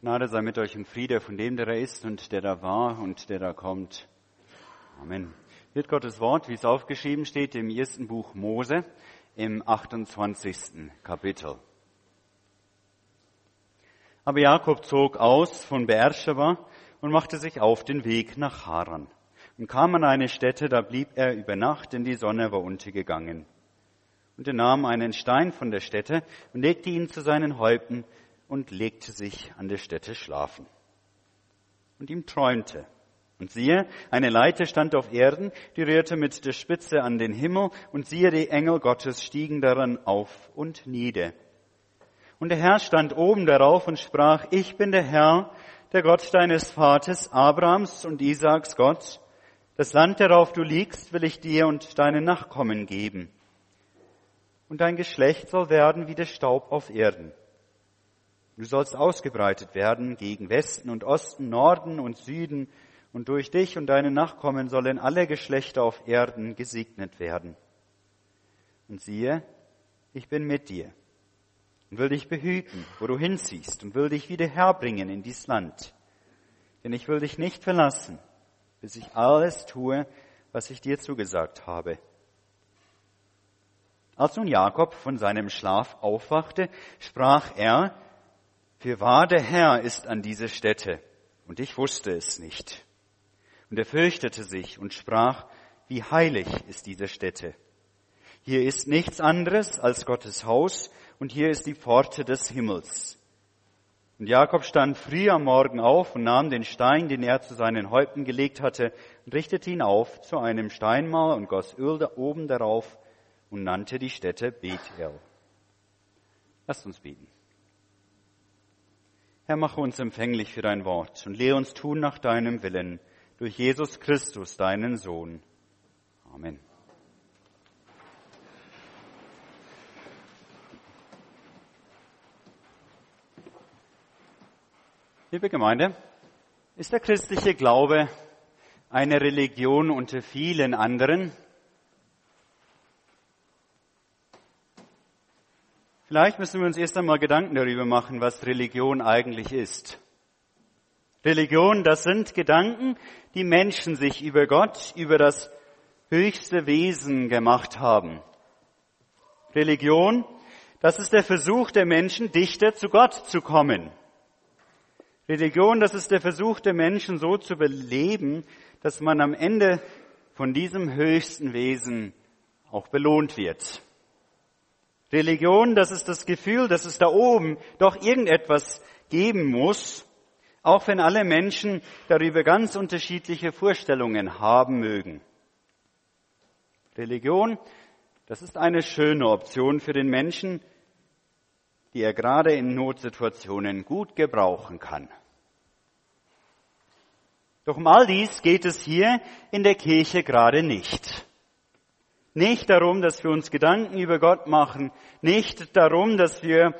Gnade sei mit euch und Friede von dem, der da ist und der da war und der da kommt. Amen. Wird Gottes Wort, wie es aufgeschrieben steht, im ersten Buch Mose im 28. Kapitel. Aber Jakob zog aus von Beersheba und machte sich auf den Weg nach Haran und kam an eine Stätte, da blieb er über Nacht, denn die Sonne war untergegangen. Und er nahm einen Stein von der Stätte und legte ihn zu seinen Häupten und legte sich an der Stätte schlafen. Und ihm träumte. Und siehe, eine Leiter stand auf Erden, die rührte mit der Spitze an den Himmel, und siehe, die Engel Gottes stiegen daran auf und nieder. Und der Herr stand oben darauf und sprach, ich bin der Herr, der Gott deines Vaters Abrahams und Isaaks Gott. Das Land, darauf du liegst, will ich dir und deinen Nachkommen geben. Und dein Geschlecht soll werden wie der Staub auf Erden. Du sollst ausgebreitet werden gegen Westen und Osten, Norden und Süden, und durch dich und deine Nachkommen sollen alle Geschlechter auf Erden gesegnet werden. Und siehe, ich bin mit dir und will dich behüten, wo du hinziehst, und will dich wieder herbringen in dies Land. Denn ich will dich nicht verlassen, bis ich alles tue, was ich dir zugesagt habe. Als nun Jakob von seinem Schlaf aufwachte, sprach er, für wahr der Herr ist an dieser Stätte, und ich wusste es nicht. Und er fürchtete sich und sprach, wie heilig ist diese Stätte. Hier ist nichts anderes als Gottes Haus, und hier ist die Pforte des Himmels. Und Jakob stand früh am Morgen auf und nahm den Stein, den er zu seinen Häupten gelegt hatte, und richtete ihn auf zu einem Steinmal und goss Öl da oben darauf und nannte die Stätte Bethel. Lasst uns beten. Herr, mache uns empfänglich für dein Wort und lehre uns tun nach deinem Willen durch Jesus Christus, deinen Sohn. Amen. Liebe Gemeinde, ist der christliche Glaube eine Religion unter vielen anderen? Vielleicht müssen wir uns erst einmal Gedanken darüber machen, was Religion eigentlich ist. Religion, das sind Gedanken, die Menschen sich über Gott, über das höchste Wesen gemacht haben. Religion, das ist der Versuch der Menschen, dichter zu Gott zu kommen. Religion, das ist der Versuch der Menschen, so zu beleben, dass man am Ende von diesem höchsten Wesen auch belohnt wird. Religion, das ist das Gefühl, dass es da oben doch irgendetwas geben muss, auch wenn alle Menschen darüber ganz unterschiedliche Vorstellungen haben mögen. Religion, das ist eine schöne Option für den Menschen, die er gerade in Notsituationen gut gebrauchen kann. Doch um all dies geht es hier in der Kirche gerade nicht. Nicht darum, dass wir uns Gedanken über Gott machen, nicht darum, dass wir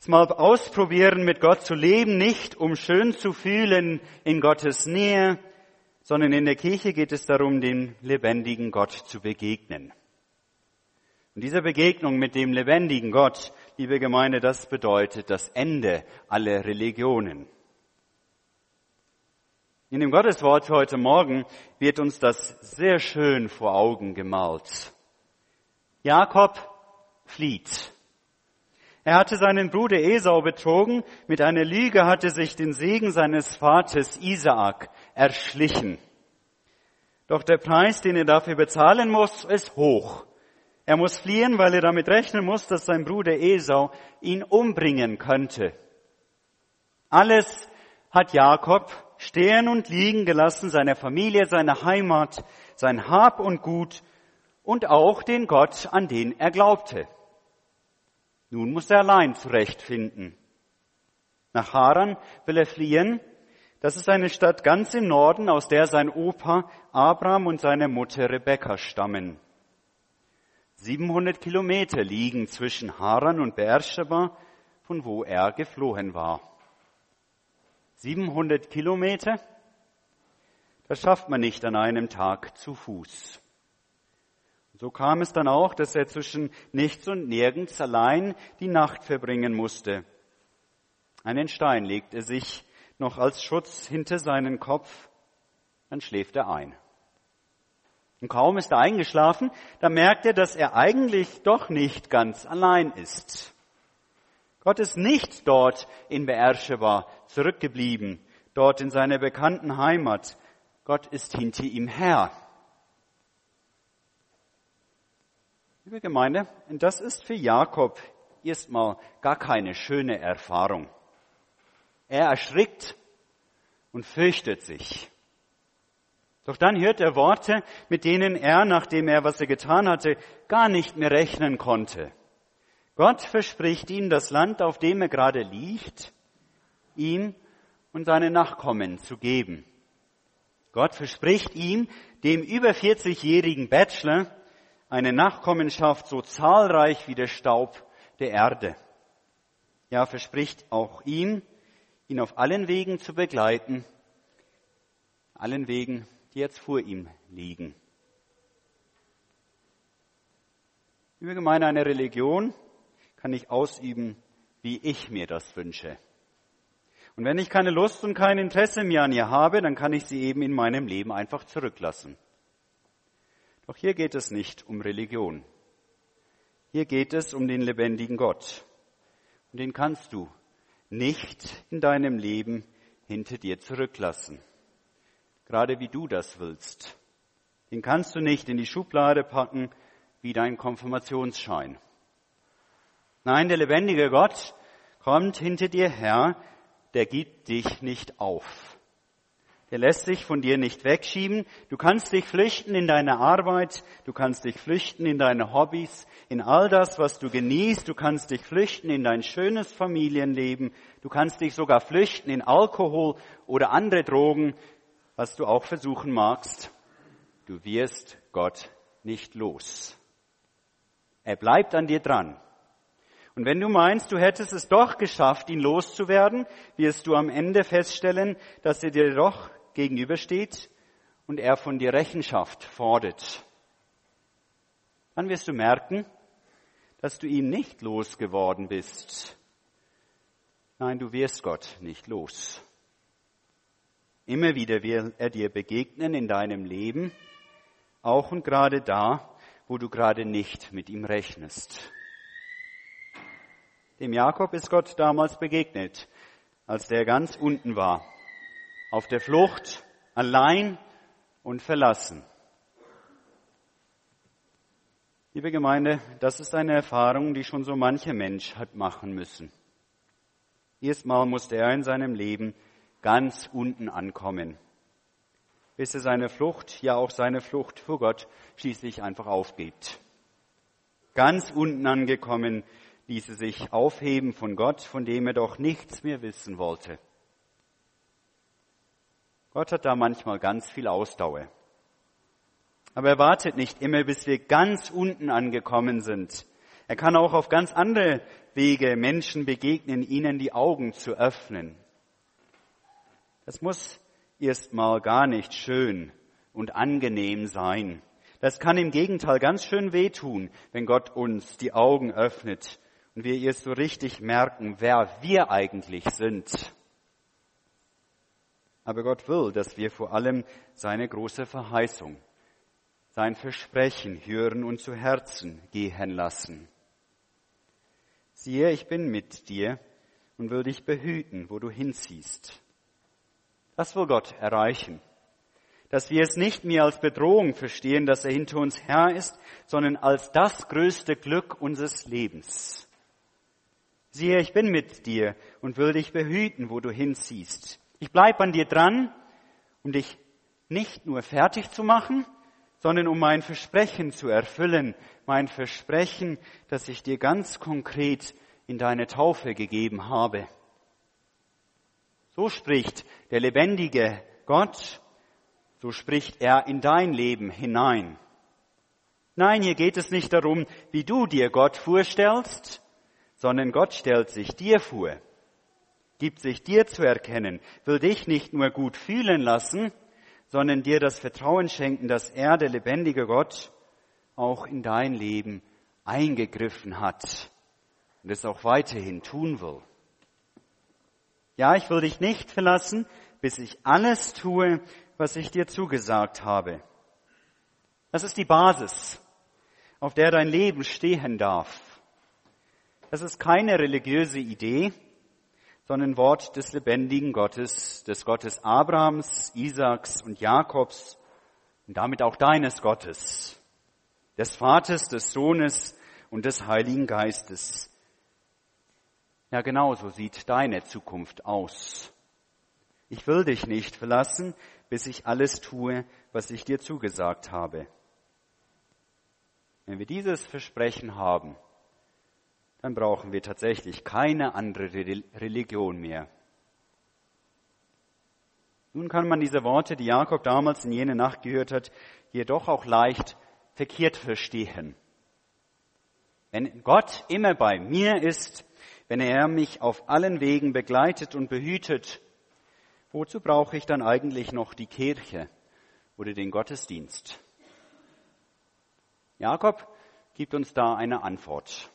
es mal ausprobieren, mit Gott zu leben, nicht um schön zu fühlen in Gottes Nähe, sondern in der Kirche geht es darum, dem lebendigen Gott zu begegnen. Und diese Begegnung mit dem lebendigen Gott, liebe Gemeinde, das bedeutet das Ende aller Religionen. In dem Gotteswort heute Morgen wird uns das sehr schön vor Augen gemalt. Jakob flieht. Er hatte seinen Bruder Esau betrogen, mit einer Lüge hatte sich den Segen seines Vaters Isaak erschlichen. Doch der Preis, den er dafür bezahlen muss, ist hoch. Er muss fliehen, weil er damit rechnen muss, dass sein Bruder Esau ihn umbringen könnte. Alles hat Jakob stehen und liegen gelassen, seine Familie, seine Heimat, sein Hab und Gut und auch den Gott, an den er glaubte. Nun muss er allein zurechtfinden. Nach Haran will er fliehen. Das ist eine Stadt ganz im Norden, aus der sein Opa Abraham und seine Mutter Rebekka stammen. 700 Kilometer liegen zwischen Haran und Beersheba, von wo er geflohen war. 700 Kilometer, das schafft man nicht an einem Tag zu Fuß. So kam es dann auch, dass er zwischen nichts und nirgends allein die Nacht verbringen musste. Einen Stein legt er sich noch als Schutz hinter seinen Kopf, dann schläft er ein. Und kaum ist er eingeschlafen, da merkt er, dass er eigentlich doch nicht ganz allein ist. Gott ist nicht dort in Beersheba zurückgeblieben, dort in seiner bekannten Heimat. Gott ist hinter ihm her. Liebe Gemeinde, das ist für Jakob erstmal gar keine schöne Erfahrung. Er erschrickt und fürchtet sich. Doch dann hört er Worte, mit denen er, nachdem er, was er getan hatte, gar nicht mehr rechnen konnte. Gott verspricht ihm das Land, auf dem er gerade liegt, ihm und seine Nachkommen zu geben. Gott verspricht ihm, dem über 40-jährigen Bachelor, eine Nachkommenschaft so zahlreich wie der Staub der Erde. Ja, verspricht auch ihm, ihn auf allen Wegen zu begleiten, allen Wegen, die jetzt vor ihm liegen. Liebe Gemeinde, eine Religion kann ich ausüben, wie ich mir das wünsche. Und wenn ich keine Lust und kein Interesse mehr an ihr habe, dann kann ich sie eben in meinem Leben einfach zurücklassen. Doch hier geht es nicht um Religion. Hier geht es um den lebendigen Gott. Und den kannst du nicht in deinem Leben hinter dir zurücklassen gerade wie du das willst. Den kannst du nicht in die Schublade packen wie dein Konfirmationsschein. Nein, der lebendige Gott kommt hinter dir her, der gibt dich nicht auf. Der lässt sich von dir nicht wegschieben. Du kannst dich flüchten in deine Arbeit, du kannst dich flüchten in deine Hobbys, in all das, was du genießt, du kannst dich flüchten in dein schönes Familienleben, du kannst dich sogar flüchten in Alkohol oder andere Drogen, was du auch versuchen magst, du wirst Gott nicht los. Er bleibt an dir dran. Und wenn du meinst, du hättest es doch geschafft, ihn loszuwerden, wirst du am Ende feststellen, dass er dir doch gegenübersteht und er von dir Rechenschaft fordert. Dann wirst du merken, dass du ihn nicht losgeworden bist. Nein, du wirst Gott nicht los. Immer wieder will er dir begegnen in deinem Leben, auch und gerade da, wo du gerade nicht mit ihm rechnest. Dem Jakob ist Gott damals begegnet, als der ganz unten war, auf der Flucht, allein und verlassen. Liebe Gemeinde, das ist eine Erfahrung, die schon so mancher Mensch hat machen müssen. Erstmal musste er in seinem Leben ganz unten ankommen, bis er seine Flucht, ja auch seine Flucht vor Gott schließlich einfach aufgibt. Ganz unten angekommen ließ er sich aufheben von Gott, von dem er doch nichts mehr wissen wollte. Gott hat da manchmal ganz viel Ausdauer. Aber er wartet nicht immer, bis wir ganz unten angekommen sind. Er kann auch auf ganz andere Wege Menschen begegnen, ihnen die Augen zu öffnen. Das muss erstmal gar nicht schön und angenehm sein. Das kann im Gegenteil ganz schön wehtun, wenn Gott uns die Augen öffnet und wir erst so richtig merken, wer wir eigentlich sind. Aber Gott will, dass wir vor allem seine große Verheißung, sein Versprechen hören und zu Herzen gehen lassen. Siehe, ich bin mit dir und will dich behüten, wo du hinziehst. Das will Gott erreichen. Dass wir es nicht mehr als Bedrohung verstehen, dass er hinter uns her ist, sondern als das größte Glück unseres Lebens. Siehe, ich bin mit dir und will dich behüten, wo du hinziehst. Ich bleib an dir dran, um dich nicht nur fertig zu machen, sondern um mein Versprechen zu erfüllen, mein Versprechen, das ich dir ganz konkret in deine Taufe gegeben habe. So spricht der lebendige Gott, so spricht er in dein Leben hinein. Nein, hier geht es nicht darum, wie du dir Gott vorstellst, sondern Gott stellt sich dir vor, gibt sich dir zu erkennen, will dich nicht nur gut fühlen lassen, sondern dir das Vertrauen schenken, dass er, der lebendige Gott, auch in dein Leben eingegriffen hat und es auch weiterhin tun will. Ja, ich will dich nicht verlassen, bis ich alles tue, was ich dir zugesagt habe. Das ist die Basis, auf der dein Leben stehen darf. Das ist keine religiöse Idee, sondern Wort des lebendigen Gottes, des Gottes Abrahams, Isaaks und Jakobs und damit auch deines Gottes, des Vaters, des Sohnes und des Heiligen Geistes. Ja, genau so sieht deine Zukunft aus. Ich will dich nicht verlassen, bis ich alles tue, was ich dir zugesagt habe. Wenn wir dieses Versprechen haben, dann brauchen wir tatsächlich keine andere Religion mehr. Nun kann man diese Worte, die Jakob damals in jene Nacht gehört hat, jedoch auch leicht verkehrt verstehen. Wenn Gott immer bei mir ist, wenn er mich auf allen Wegen begleitet und behütet, wozu brauche ich dann eigentlich noch die Kirche oder den Gottesdienst? Jakob gibt uns da eine Antwort.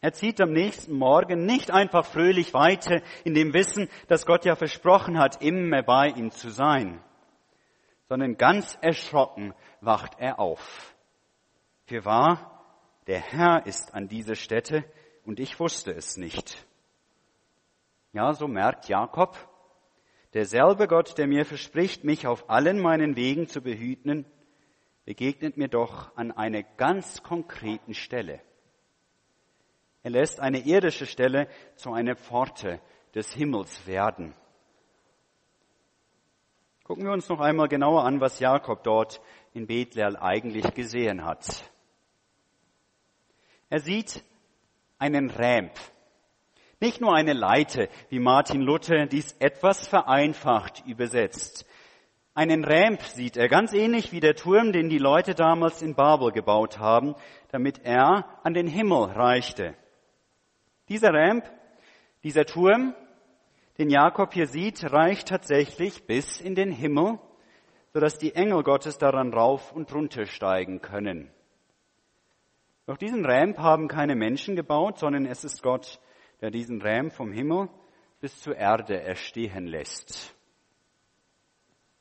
Er zieht am nächsten Morgen nicht einfach fröhlich weiter in dem Wissen, dass Gott ja versprochen hat, immer bei ihm zu sein, sondern ganz erschrocken wacht er auf. Für wahr, der Herr ist an dieser Stätte und ich wusste es nicht. Ja, so merkt Jakob, derselbe Gott, der mir verspricht, mich auf allen meinen Wegen zu behüten, begegnet mir doch an einer ganz konkreten Stelle. Er lässt eine irdische Stelle zu einer Pforte des Himmels werden. Gucken wir uns noch einmal genauer an, was Jakob dort in Bethlehem eigentlich gesehen hat. Er sieht einen Ramp. Nicht nur eine Leite, wie Martin Luther dies etwas vereinfacht übersetzt. Einen Ramp sieht er, ganz ähnlich wie der Turm, den die Leute damals in Babel gebaut haben, damit er an den Himmel reichte. Dieser Ramp, dieser Turm, den Jakob hier sieht, reicht tatsächlich bis in den Himmel, sodass die Engel Gottes daran rauf und runter steigen können. Doch diesen Ramp haben keine Menschen gebaut, sondern es ist Gott, der diesen Ramp vom Himmel bis zur Erde erstehen lässt.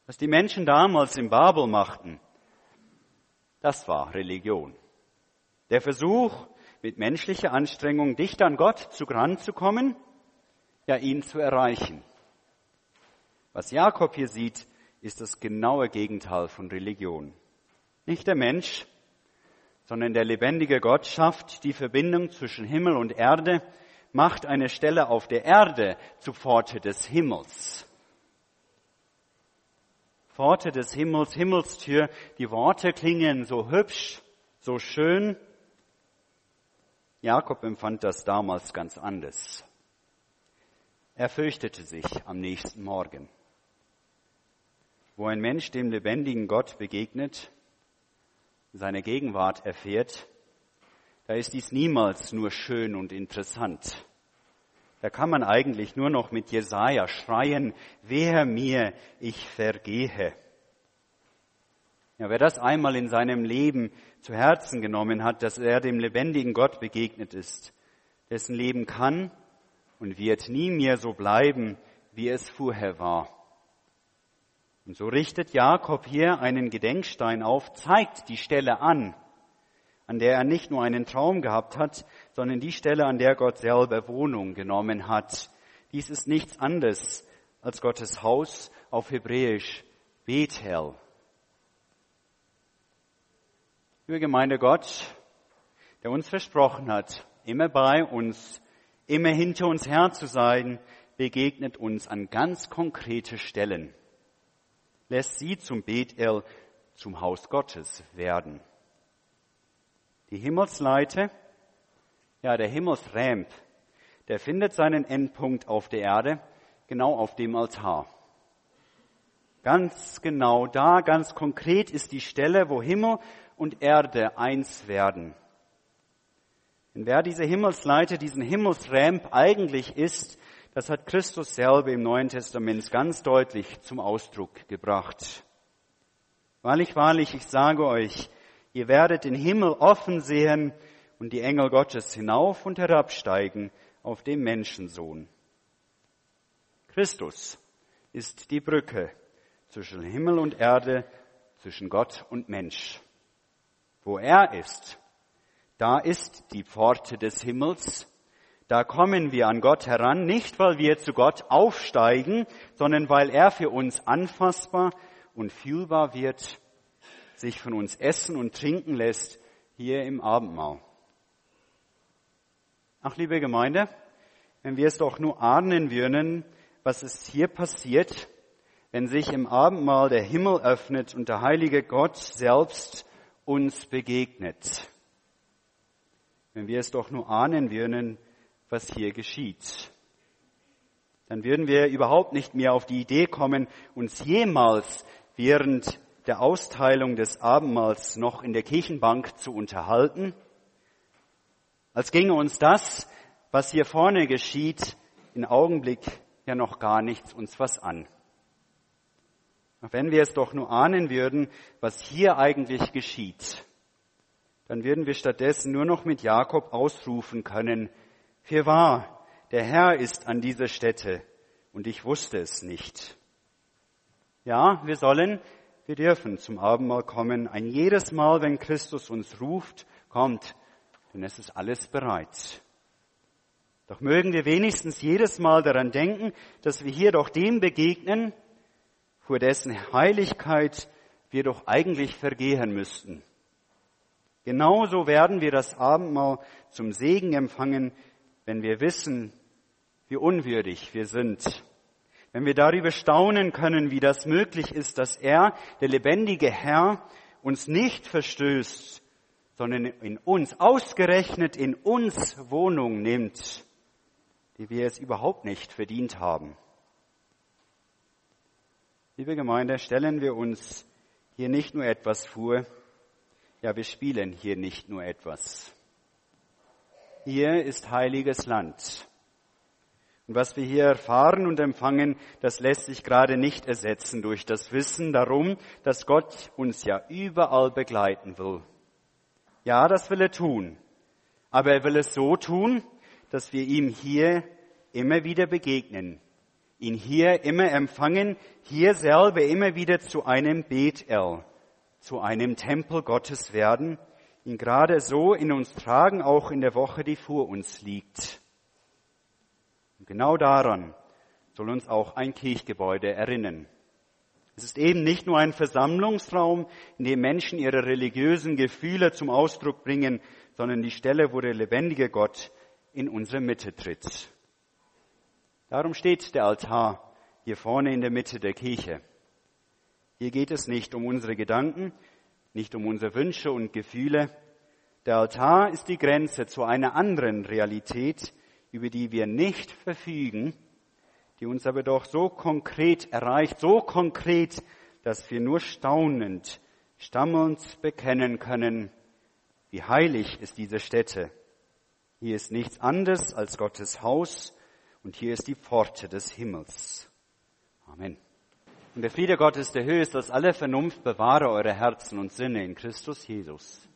Was die Menschen damals in Babel machten, das war Religion. Der Versuch, mit menschlicher Anstrengung dicht an Gott zu kommen, ja ihn zu erreichen. Was Jakob hier sieht, ist das genaue Gegenteil von Religion. Nicht der Mensch, sondern der lebendige Gott schafft die Verbindung zwischen Himmel und Erde, macht eine Stelle auf der Erde zu Pforte des Himmels. Pforte des Himmels, Himmelstür, die Worte klingen so hübsch, so schön. Jakob empfand das damals ganz anders. Er fürchtete sich am nächsten Morgen. Wo ein Mensch dem lebendigen Gott begegnet, seine Gegenwart erfährt, da ist dies niemals nur schön und interessant. Da kann man eigentlich nur noch mit Jesaja schreien, wer mir, ich vergehe. Ja, wer das einmal in seinem Leben zu Herzen genommen hat, dass er dem lebendigen Gott begegnet ist, dessen Leben kann und wird nie mehr so bleiben, wie es vorher war. Und so richtet Jakob hier einen Gedenkstein auf, zeigt die Stelle an, an der er nicht nur einen Traum gehabt hat, sondern die Stelle, an der Gott selber Wohnung genommen hat. Dies ist nichts anderes als Gottes Haus auf Hebräisch Bethel. Liebe Gemeinde Gott, der uns versprochen hat, immer bei uns, immer hinter uns her zu sein, begegnet uns an ganz konkrete Stellen lässt sie zum Bethel, zum Haus Gottes werden. Die Himmelsleite, ja, der Himmelsramp, der findet seinen Endpunkt auf der Erde, genau auf dem Altar. Ganz genau da, ganz konkret ist die Stelle, wo Himmel und Erde eins werden. Und wer diese Himmelsleite, diesen Himmelsramp eigentlich ist, das hat Christus selber im Neuen Testament ganz deutlich zum Ausdruck gebracht. Wahrlich, wahrlich, ich sage euch, ihr werdet den Himmel offen sehen und die Engel Gottes hinauf und herabsteigen auf dem Menschensohn. Christus ist die Brücke zwischen Himmel und Erde, zwischen Gott und Mensch. Wo er ist, da ist die Pforte des Himmels. Da kommen wir an Gott heran, nicht weil wir zu Gott aufsteigen, sondern weil er für uns anfassbar und fühlbar wird, sich von uns essen und trinken lässt hier im Abendmahl. Ach, liebe Gemeinde, wenn wir es doch nur ahnen würden, was ist hier passiert, wenn sich im Abendmahl der Himmel öffnet und der heilige Gott selbst uns begegnet. Wenn wir es doch nur ahnen würden, was hier geschieht. Dann würden wir überhaupt nicht mehr auf die Idee kommen, uns jemals während der Austeilung des Abendmahls noch in der Kirchenbank zu unterhalten, als ginge uns das, was hier vorne geschieht, in Augenblick ja noch gar nichts uns was an. Wenn wir es doch nur ahnen würden, was hier eigentlich geschieht, dann würden wir stattdessen nur noch mit Jakob ausrufen können, für wahr, der Herr ist an dieser Stätte und ich wusste es nicht. Ja, wir sollen, wir dürfen zum Abendmahl kommen, ein jedes Mal, wenn Christus uns ruft, kommt, denn es ist alles bereit. Doch mögen wir wenigstens jedes Mal daran denken, dass wir hier doch dem begegnen, vor dessen Heiligkeit wir doch eigentlich vergehen müssten. Genauso werden wir das Abendmahl zum Segen empfangen, wenn wir wissen, wie unwürdig wir sind. Wenn wir darüber staunen können, wie das möglich ist, dass er, der lebendige Herr, uns nicht verstößt, sondern in uns, ausgerechnet in uns Wohnung nimmt die wir es überhaupt nicht verdient haben. Liebe Gemeinde, stellen wir uns hier nicht nur etwas vor, ja, wir spielen hier nicht nur etwas. Hier ist heiliges Land. Und was wir hier erfahren und empfangen, das lässt sich gerade nicht ersetzen durch das Wissen darum, dass Gott uns ja überall begleiten will. Ja, das will er tun. Aber er will es so tun, dass wir ihm hier immer wieder begegnen, ihn hier immer empfangen, hier selber immer wieder zu einem Bethel, zu einem Tempel Gottes werden, ihn gerade so in uns tragen, auch in der Woche, die vor uns liegt. Und genau daran soll uns auch ein Kirchgebäude erinnern. Es ist eben nicht nur ein Versammlungsraum, in dem Menschen ihre religiösen Gefühle zum Ausdruck bringen, sondern die Stelle, wo der lebendige Gott in unsere Mitte tritt. Darum steht der Altar hier vorne in der Mitte der Kirche. Hier geht es nicht um unsere Gedanken, nicht um unsere Wünsche und Gefühle. Der Altar ist die Grenze zu einer anderen Realität, über die wir nicht verfügen, die uns aber doch so konkret erreicht, so konkret, dass wir nur staunend, stammelnd bekennen können, wie heilig ist diese Stätte. Hier ist nichts anderes als Gottes Haus und hier ist die Pforte des Himmels. Amen. Und der Friede Gottes, der höchst als alle Vernunft bewahre eure Herzen und Sinne in Christus Jesus.